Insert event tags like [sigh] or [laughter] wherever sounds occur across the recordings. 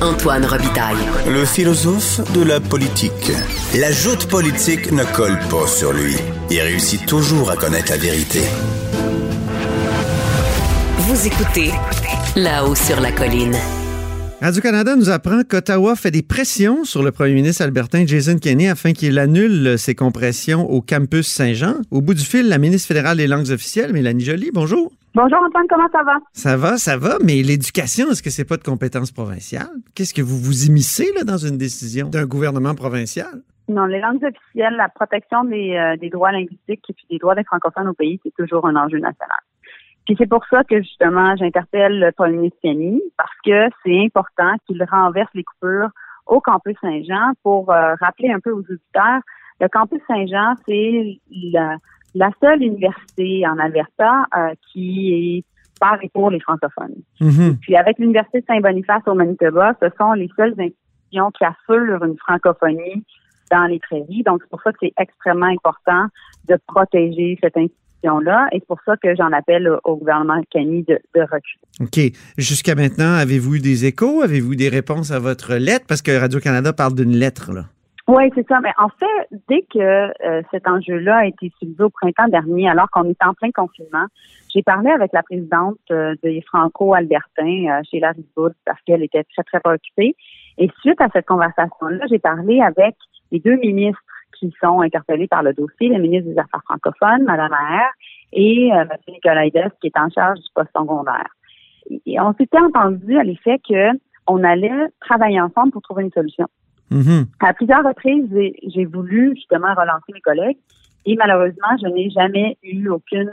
Antoine Robitaille. Le philosophe de la politique. La joute politique ne colle pas sur lui. Il réussit toujours à connaître la vérité. Vous écoutez là-haut sur la colline. Radio-Canada nous apprend qu'Ottawa fait des pressions sur le premier ministre albertain Jason Kenney afin qu'il annule ses compressions au campus Saint-Jean. Au bout du fil, la ministre fédérale des langues officielles, Mélanie Joly, bonjour. Bonjour Antoine, comment ça va? Ça va, ça va, mais l'éducation, est-ce que c'est pas de compétence provinciale? Qu'est-ce que vous vous immiscez là, dans une décision d'un gouvernement provincial? Non, les langues officielles, la protection des, euh, des droits linguistiques et puis des droits des francophones au pays, c'est toujours un enjeu national. Puis c'est pour ça que justement j'interpelle le premier ministre parce que c'est important qu'il renverse les coupures au campus Saint-Jean pour euh, rappeler un peu aux auditeurs. Le campus Saint-Jean, c'est la, la, seule université en Alberta euh, qui est par et pour les francophones. Mhm. Puis avec l'université de Saint-Boniface au Manitoba, ce sont les seules institutions qui assurent une francophonie dans les prairies. Donc c'est pour ça que c'est extrêmement important de protéger cette institution là et c'est pour ça que j'en appelle au, gouvernement Kanye de, de reculer. OK. Jusqu'à maintenant, avez-vous eu des échos? Avez-vous des réponses à votre lettre? Parce que Radio-Canada parle d'une lettre, là. Oui, c'est ça. Mais en fait, dès que euh, cet enjeu-là a été soulevé au printemps dernier, alors qu'on était en plein confinement, j'ai parlé avec la présidente euh, des Franco-Albertains, euh, Sheila Riboud, parce qu'elle était très, très préoccupée. Et suite à cette conversation-là, j'ai parlé avec les deux ministres qui sont interpellés par le dossier, le ministre des Affaires francophones, Mme Maher, et euh, M. Nicolaides, qui est en charge du poste secondaire. Et on s'était entendu à l'effet qu'on allait travailler ensemble pour trouver une solution. Mhm. À plusieurs reprises, j'ai voulu justement relancer mes collègues et malheureusement, je n'ai jamais eu aucune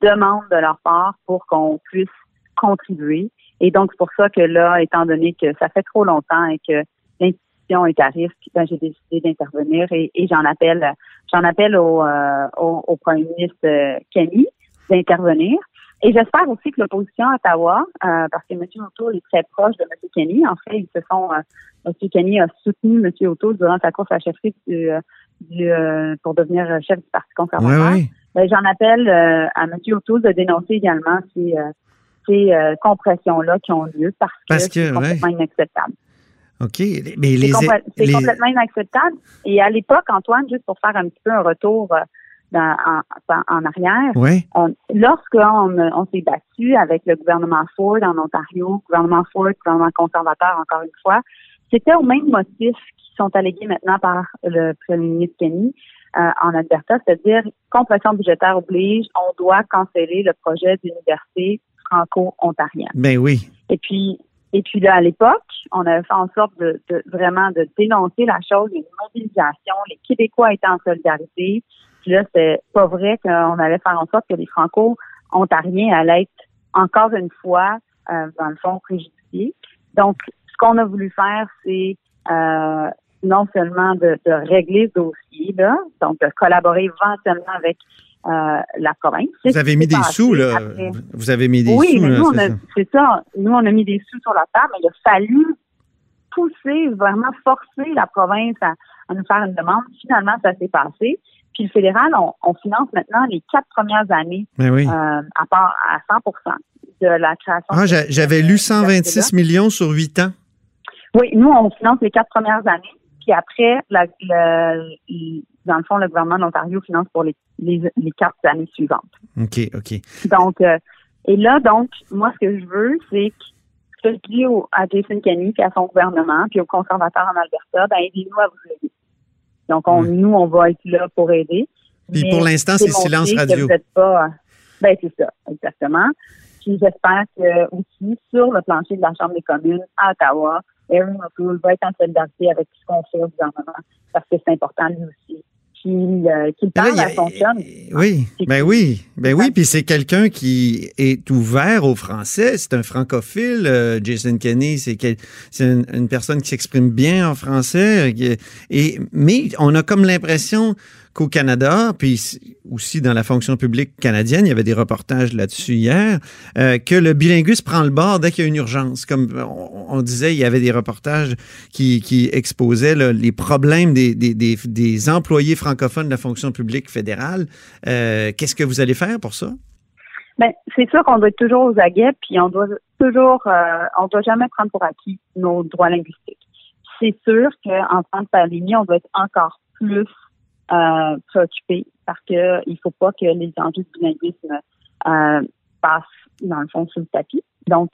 demande de leur part pour qu'on puisse contribuer. Et donc, c'est pour ça que là, étant donné que ça fait trop longtemps et que l'institution est à risque, ben, j'ai décidé d'intervenir et, et j'en appelle, j'en appelle au, euh, au, au, premier ministre euh, Kenny d'intervenir. Et j'espère aussi que l'opposition à Ottawa, euh, parce que M. O'Toole est très proche de M. Kenny, en fait, ils se sont, euh, M. Kenny a soutenu M. O'Toole durant sa course à la chefferie du, euh, du euh, pour devenir chef du Parti conservateur. Oui, oui. Ben, j'en appelle euh, à M. O'Toole de dénoncer également ces, euh, ces euh, compressions-là qui ont lieu parce, Parce que, c'est complètement inacceptable. OK. Mais les. C'est compl- c'est les- complètement inacceptable. Et à l'époque, Antoine, juste pour faire un petit peu un retour euh, dans- en, arrière, Oui. on, lorsqu'on on s'est battu avec le gouvernement Ford en Ontario, gouvernement Ford, gouvernement conservateur encore une fois, c'était au même motif qui sont allégués maintenant par le premier ministre Kenny euh, en Alberta, c'est-à-dire compression budgétaire oblige, on doit canceller le projet d'université franco-ontarienne. Ben oui. Et puis, et puis là, à l'époque, on avait fait en sorte de, de vraiment de dénoncer la chose, une mobilisation, les Québécois étaient en solidarité. Puis là, c'est pas vrai qu'on allait faire en sorte que les Franco-Ontariens allaient être encore une fois, euh, dans le fond, préjudiciés. Donc, ce qu'on a voulu faire, c'est euh, non seulement de, de régler ce dossier-là, donc de collaborer éventuellement avec euh, la province. Vous avez mis des sous, là. après. Vous avez mis des Oui, sous, là, nous, ça. c'est ça. Nous, on a mis des sous sur la table, mais il a fallu pousser, vraiment forcer la province à, à nous faire une demande. Finalement, ça s'est passé. Puis le fédéral, on, on finance maintenant les quatre premières années Ben oui. euh, à part à 100% de la création. Ah, j'avais lu 126 millions sur 8 ans. Oui, nous, on finance les quatre premières années. Puis après, la, le- le- dans le fond, le gouvernement de l'Ontario finance pour les, les, les quatre années suivantes. OK, OK. Donc, euh, et là, donc, moi, ce que je veux, c'est que ce que je dis au- à Jason Kenney, puis à son gouvernement, puis aux conservateurs en Alberta, ben, aidez-nous à vous aider. Donc, on, nous, on va être là pour aider. Puis pour l'instant, c'est silence que radio. vous pas, ben, c'est ça, exactement. Puis j'espère que aussi, sur le plancher de la Chambre des communes à Ottawa, Erin O'Toole va être en solidarité avec ce qu'on fait au gouvernement, parce que c'est important lui aussi. Qu'il euh, là, parle il y a- à son chum. Oui, ben oui, ben oui, puis c'est quelqu'un qui est ouvert au français, c'est un francophile. euh, Jason Kenney, c'est une, une personne qui s'exprime bien en français. euh, Et mais on a comme l'impression qu'au Canada, puis aussi dans la fonction publique canadienne, il y avait des reportages là-dessus hier, euh, que le bilinguisme prend le bord dès qu'il y a une urgence. Comme on, disait, il y avait des reportages qui, exposaient les problèmes des employés francophones de la fonction publique fédérale. Euh, Qu'est-ce que vous allez faire pour ça? Ben, c'est sûr qu'on doit être toujours aux aguets, puis on doit toujours, euh, on doit jamais prendre pour acquis nos droits linguistiques. C'est sûr qu'en temps de pandémie, on doit être encore plus euh, préoccupé parce que il faut pas que les enjeux du bilinguisme euh, passent dans le fond sous le tapis. Donc,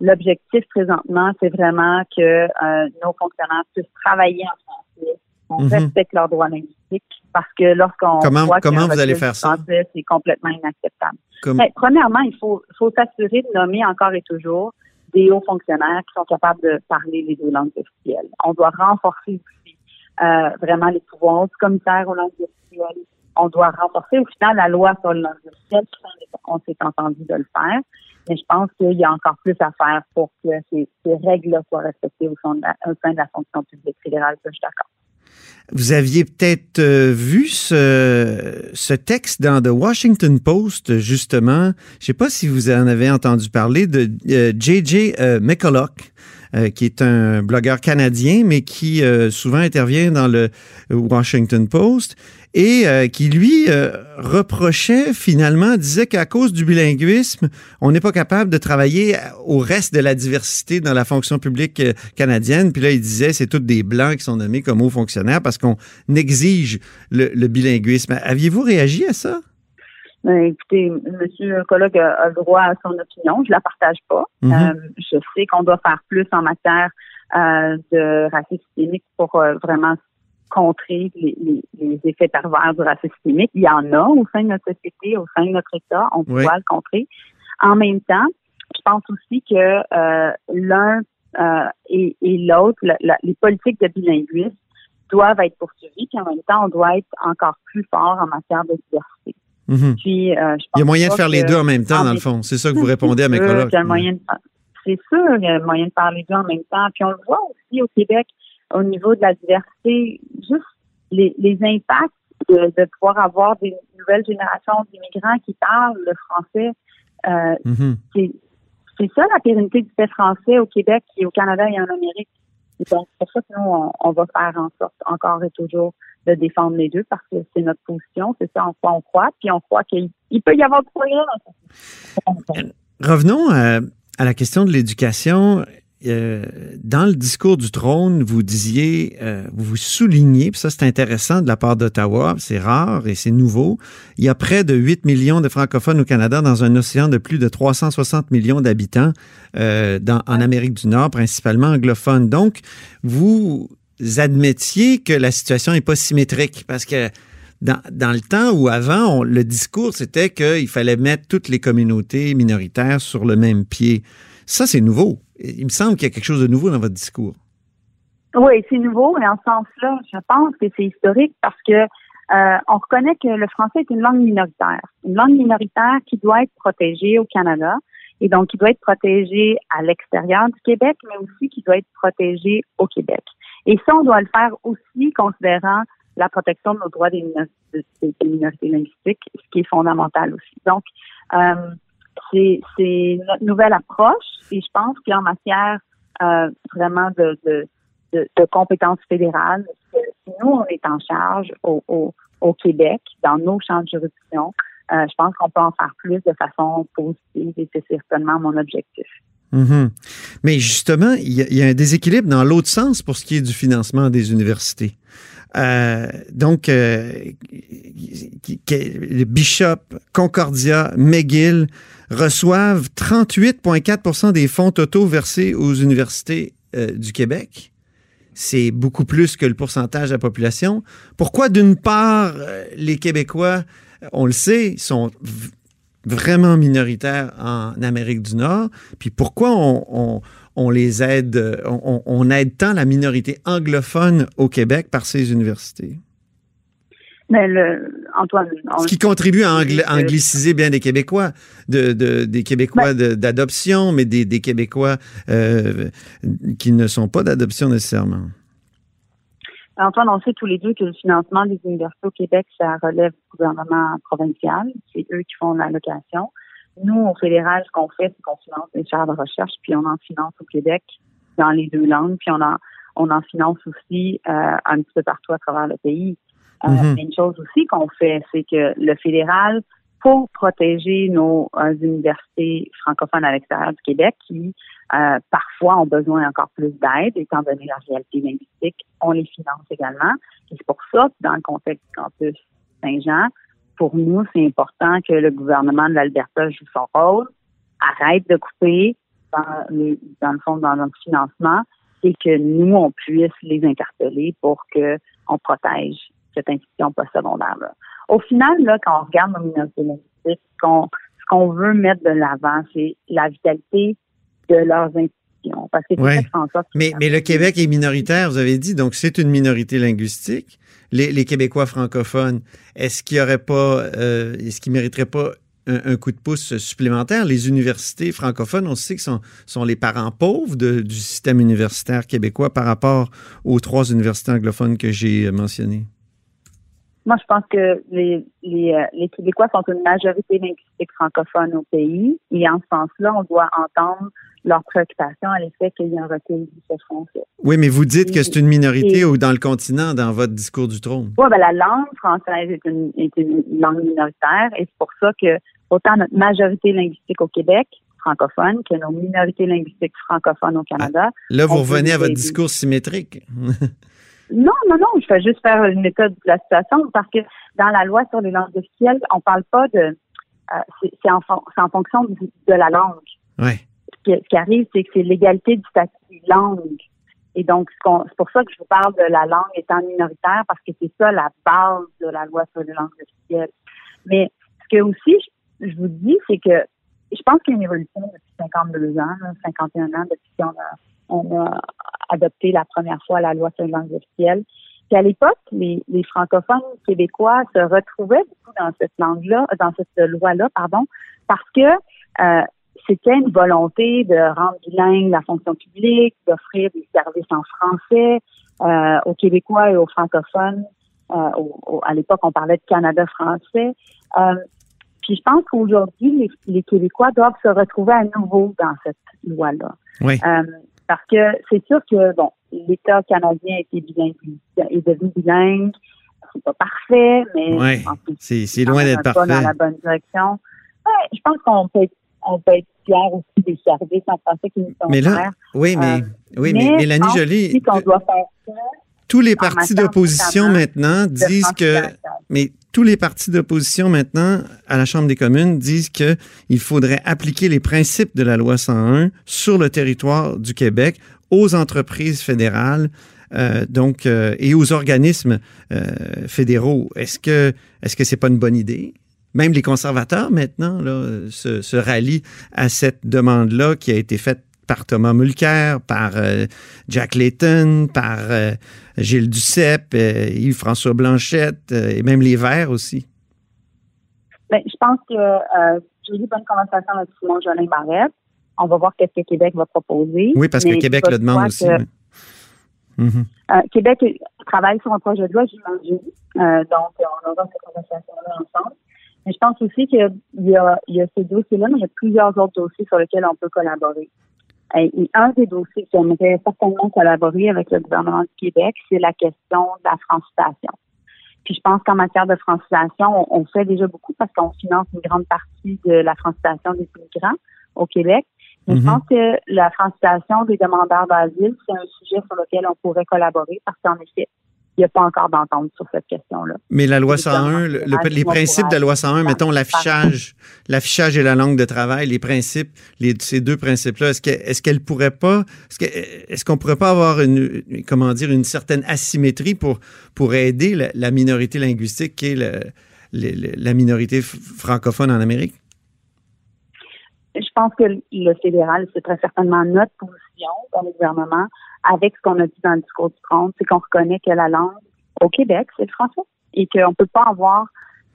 l'objectif présentement, c'est vraiment que euh, nos fonctionnaires puissent travailler en français, qu'on Mhm. respecte leurs droits linguistiques, parce que lorsqu'on Comment- voit qu'il comment vous allez faire ça? c'est complètement inacceptable. Comme- Ben, premièrement, il faut, faut s'assurer de nommer encore et toujours des hauts fonctionnaires qui sont capables de parler les deux langues officielles. On doit renforcer aussi euh, vraiment les pouvoirs du commissaire aux langues officielles. On doit renforcer au final la loi sur les langues officielles. On s'est entendu de le faire. Mais je pense qu'il y a encore plus à faire pour que ces, règles-là soient respectées au sein, de la, fonction publique fédérale. Je suis d'accord. Vous aviez peut-être euh, vu ce, texte dans The Washington Post, justement. Je ne sais pas si vous en avez entendu parler de J.J. euh, McCulloch, euh, qui est un blogueur canadien, mais qui euh, souvent intervient dans le Washington Post et euh, qui, lui, euh, reprochait finalement, disait qu'à cause du bilinguisme, on n'est pas capable de travailler au reste de la diversité dans la fonction publique euh, canadienne. Puis là, il disait, c'est tous des Blancs qui sont nommés comme hauts fonctionnaires parce qu'on exige le bilinguisme. Aviez-vous réagi à ça? Ben, écoutez, M. Colloque a, a le droit à son opinion. Je la partage pas. Mhm. Euh, je sais qu'on doit faire plus en matière euh, de racisme systémique pour euh, vraiment contrer les, les- les effets pervers du racisme systémique. Il y en a au sein de notre société, au sein de notre État. On Oui. doit le contrer. En même temps, je pense aussi que euh, l'un euh, et, et l'autre, la- la- les politiques de bilinguisme doivent être poursuivies, puis en même temps, on doit être encore plus fort en matière de diversité. Puis, euh, je Il y a moyen de faire les deux en même temps, dans le fond. C'est ça que [laughs] vous répondez à mes collègues. C'est sûr qu'il y a moyen de faire les deux en même temps. Puis on le voit aussi au Québec, au niveau de la diversité, juste les, les impacts de, de pouvoir avoir des nouvelles générations d'immigrants qui parlent le français. Euh, Mhm. c'est c'est ça la pérennité du fait français au Québec et au Canada et en Amérique. Et donc, c'est pour ça que nous, on, on va faire en sorte encore et toujours de défendre les deux parce que c'est notre position, c'est ça en quoi on croit, puis on croit qu'il il peut y avoir du progrès. Revenons à, à la question de l'éducation. Euh, dans le discours du trône, vous disiez, euh, vous soulignez, ça c'est intéressant de la part d'Ottawa, c'est rare et c'est nouveau. Il y a près de 8 millions de francophones au Canada dans un océan de plus de 360 millions d'habitants euh, en Amérique du Nord, principalement anglophone. Donc, vous admettiez que la situation n'est pas symétrique? Parce que dans, le temps où avant, le discours, c'était qu'il fallait mettre toutes les communautés minoritaires sur le même pied. Ça, c'est nouveau. Il me semble qu'il y a quelque chose de nouveau dans votre discours. Oui, c'est nouveau et en ce sens-là, je pense que c'est historique parce que euh, on reconnaît que le français est une langue minoritaire, une langue minoritaire qui doit être protégée au Canada et donc qui doit être protégée à l'extérieur du Québec, mais aussi qui doit être protégée au Québec. Et ça, on doit le faire aussi considérant la protection de nos droits des minorités, linguistiques, ce qui est fondamental aussi. Donc, euh, c'est notre nouvelle approche et je pense qu'en matière euh, vraiment de, de de, de compétences fédérales. Nous, on est en charge au, au, au Québec, dans nos champs de juridiction, euh, je pense qu'on peut en faire plus de façon positive et c'est certainement mon objectif. Mhm. Mais justement, il y, y, a un déséquilibre dans l'autre sens pour ce qui est du financement des universités. Euh, donc, euh, Bishop, Concordia, McGill reçoivent 38,4% des fonds totaux versés aux universités euh, du Québec c'est beaucoup plus que le pourcentage de la population. Pourquoi, d'une part, les Québécois, on le sait, sont vraiment minoritaires en Amérique du Nord, puis pourquoi on, on, on les aide, on, on, aide tant la minorité anglophone au Québec par ces universités? Mais le, Antoine, Ce qui contribue à angli angliciser bien des Québécois, de, de des Québécois ben, d'adoption, mais des, des Québécois euh, qui ne sont pas d'adoption nécessairement. Antoine, on sait tous les deux que le financement des universités au Québec, ça relève du gouvernement provincial. C'est eux qui font l'allocation. Nous, au fédéral, ce qu'on fait, c'est qu'on finance des chaires de recherche, puis on en finance au Québec dans les deux langues, puis on en, on en finance aussi euh, un petit peu partout à travers le pays. Euh, mm -hmm. Une chose aussi qu'on fait, c'est que le fédéral pour protéger nos euh, universités francophones à l'extérieur du Québec qui euh, parfois ont besoin encore plus d'aide, étant donné la réalité linguistique, on les finance également. Et c'est pour ça dans le contexte du campus Saint-Jean, pour nous, c'est important que le gouvernement de l'Alberta joue son rôle, arrête de couper dans, le fond dans notre financement et que nous, on puisse les interpeller pour que on protège cette institution postsecondaire-là. Au final, là, quand on regarde nos minorités linguistiques, ce qu'on veut mettre de l'avant, c'est la vitalité de leurs institutions. Parce que mais, mais le Québec est minoritaire, vous avez dit, donc c'est une minorité linguistique. Les, Québécois francophones, est-ce qu'il y aurait pas, euh, est-ce qu'ils mériteraient pas un, coup de pouce supplémentaire? Les universités francophones, on sait que sont, sont les parents pauvres du système universitaire québécois par rapport aux trois universités anglophones que j'ai mentionnées. Moi, je pense que les, les, euh, les, Québécois sont une majorité linguistique francophone au pays et en ce sens-là, on doit entendre leur préoccupation à l'effet qu'il y a un recul du français. Oui, mais vous dites que c'est une minorité ou dans le continent dans votre discours du trône. Oui, ben, la langue française est une, est une langue minoritaire et c'est pour ça que autant notre majorité linguistique au Québec francophone que nos minorités linguistiques francophones au Canada. Ah, là, vous revenez à votre discours symétrique. [laughs] Non, non, non, je fais juste faire une méthode de la situation parce que dans la loi sur les langues officielles, on parle pas de. Euh, c'est en, en, fonction de, la langue. Ouais. Ce, qui, arrive, c'est que c'est l'égalité du statut langue. Et donc, c'est pour ça que je vous parle de la langue étant minoritaire parce que c'est ça la base de la loi sur les langues officielles. Mais ce que aussi, je, vous dis, c'est que je pense qu'il y a une évolution depuis 52 ans, 51 ans depuis qu'on a on a adopté la première fois la loi sur les langues officielles. Puis à l'époque, les, francophones québécois se retrouvaient beaucoup dans cette langue-là, dans cette loi-là, pardon, parce que euh, c'était une volonté de rendre bilingue la fonction publique, d'offrir des services en français euh, aux Québécois et aux francophones. Euh, à l'époque, on parlait de Canada français. puis je pense qu'aujourd'hui, les, les, Québécois doivent se retrouver à nouveau dans cette loi-là. Oui. Parce que c'est sûr que, bon, l'État canadien est devenu bilingue. C'est pas parfait, mais c'est loin d'être parfait. dans la bonne direction. Ouais, je pense qu'on peut être on peut être fier aussi des services en français qui nous sont mais là, Oui, mais, euh, oui, mais, Mélanie Jolie, qu'on doit faire ça, tous les partis d'opposition maintenant disent que, mais tous les partis d'opposition maintenant à la Chambre des communes disent qu'il faudrait appliquer les principes de la loi 101 sur le territoire du Québec aux entreprises fédérales. Euh, donc euh, et aux organismes euh, fédéraux. Est-ce que est-ce que c'est pas une bonne idée? Même les conservateurs maintenant là, se, se rallient à cette demande-là qui a été faite par Thomas Mulcair, par euh, Jack Layton, par euh, Gilles Duceppe, euh, Yves-François Blanchette et même les Verts aussi? Bien, je pense que j'ai eu une bonne conversation avec Simon Jolin Barrette. On va voir qu'est-ce que Québec va proposer. Oui, parce que Québec le demande aussi. Mhm. Québec travaille sur un projet de loi, j'imagine. donc, on aura cette conversation-là ensemble. Mais je pense aussi qu'il y, y a ces dossiers-là, mais il y a plusieurs autres dossiers sur lesquels on peut collaborer. Et un des dossiers qui aimerait certainement collaborer avec le gouvernement du Québec, c'est la question de la francisation. Puis je pense qu'en matière de francisation, on, fait déjà beaucoup parce qu'on finance une grande partie de la francisation des immigrants au Québec. Mais je mhm. pense que la francisation des demandeurs d'asile, c'est un sujet sur lequel on pourrait collaborer parce qu'en effet, n'y a pas encore d'entente sur cette question-là. Mais la loi 101, les principes de la loi 101, mettons l'affichage, l'affichage et la langue de travail, les principes, les, ces deux principes-là, est-ce qu'elle est qu'elle pourrait pas, est-ce qu'on pourrait pas avoir une, comment dire, une certaine asymétrie pour, pour aider la, minorité linguistique qui est la minorité francophone en Amérique? Je pense que le fédéral, c'est très certainement notre position dans le gouvernement avec ce qu'on a dit dans le discours du trône, c'est qu'on reconnaît que la langue au Québec, c'est le français et qu'on peut pas avoir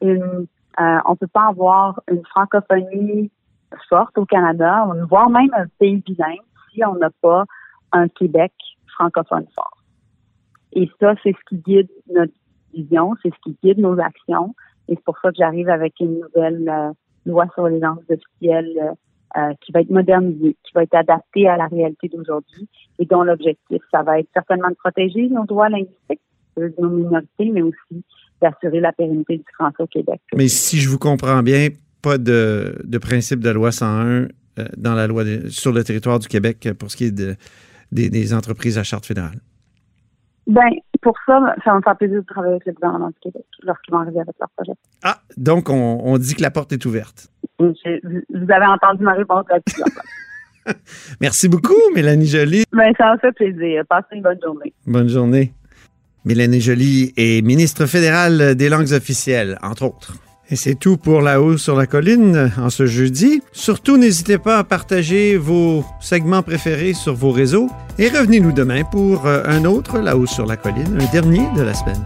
une euh, on peut pas avoir une francophonie forte au Canada, voire même un pays bilingue si on n'a pas un Québec francophone fort. Et ça, c'est ce qui guide notre vision, c'est ce qui guide nos actions. Et c'est pour ça que j'arrive avec une nouvelle euh, loi sur les langues officielles euh, euh, qui va être modernisé, qui va être adapté à la réalité d'aujourd'hui et dont l'objectif, ça va être certainement de protéger nos droits linguistiques, nos minorités, mais aussi d'assurer la pérennité du français au Québec. Mais si je vous comprends bien, pas de, de principe de loi 101 euh, dans la loi sur le territoire du Québec pour ce qui est de, des, entreprises à charte fédérale. Ben, pour ça, ça va me faire plaisir de travailler avec le gouvernement du Québec lorsqu'ils vont arriver avec leur projet. Ah, donc on, dit que la porte est ouverte. Vous avez entendu ma réponse là-dessus. [laughs] Merci beaucoup, Mélanie Joly. Ben, ça me fait plaisir. Passez une bonne journée. Bonne journée. Mélanie Joly est ministre fédérale des langues officielles, entre autres. Et c'est tout pour La Haut sur la colline en ce jeudi. Surtout, n'hésitez pas à partager vos segments préférés sur vos réseaux et revenez-nous demain pour euh, un autre La Haut sur la colline, un dernier de la semaine.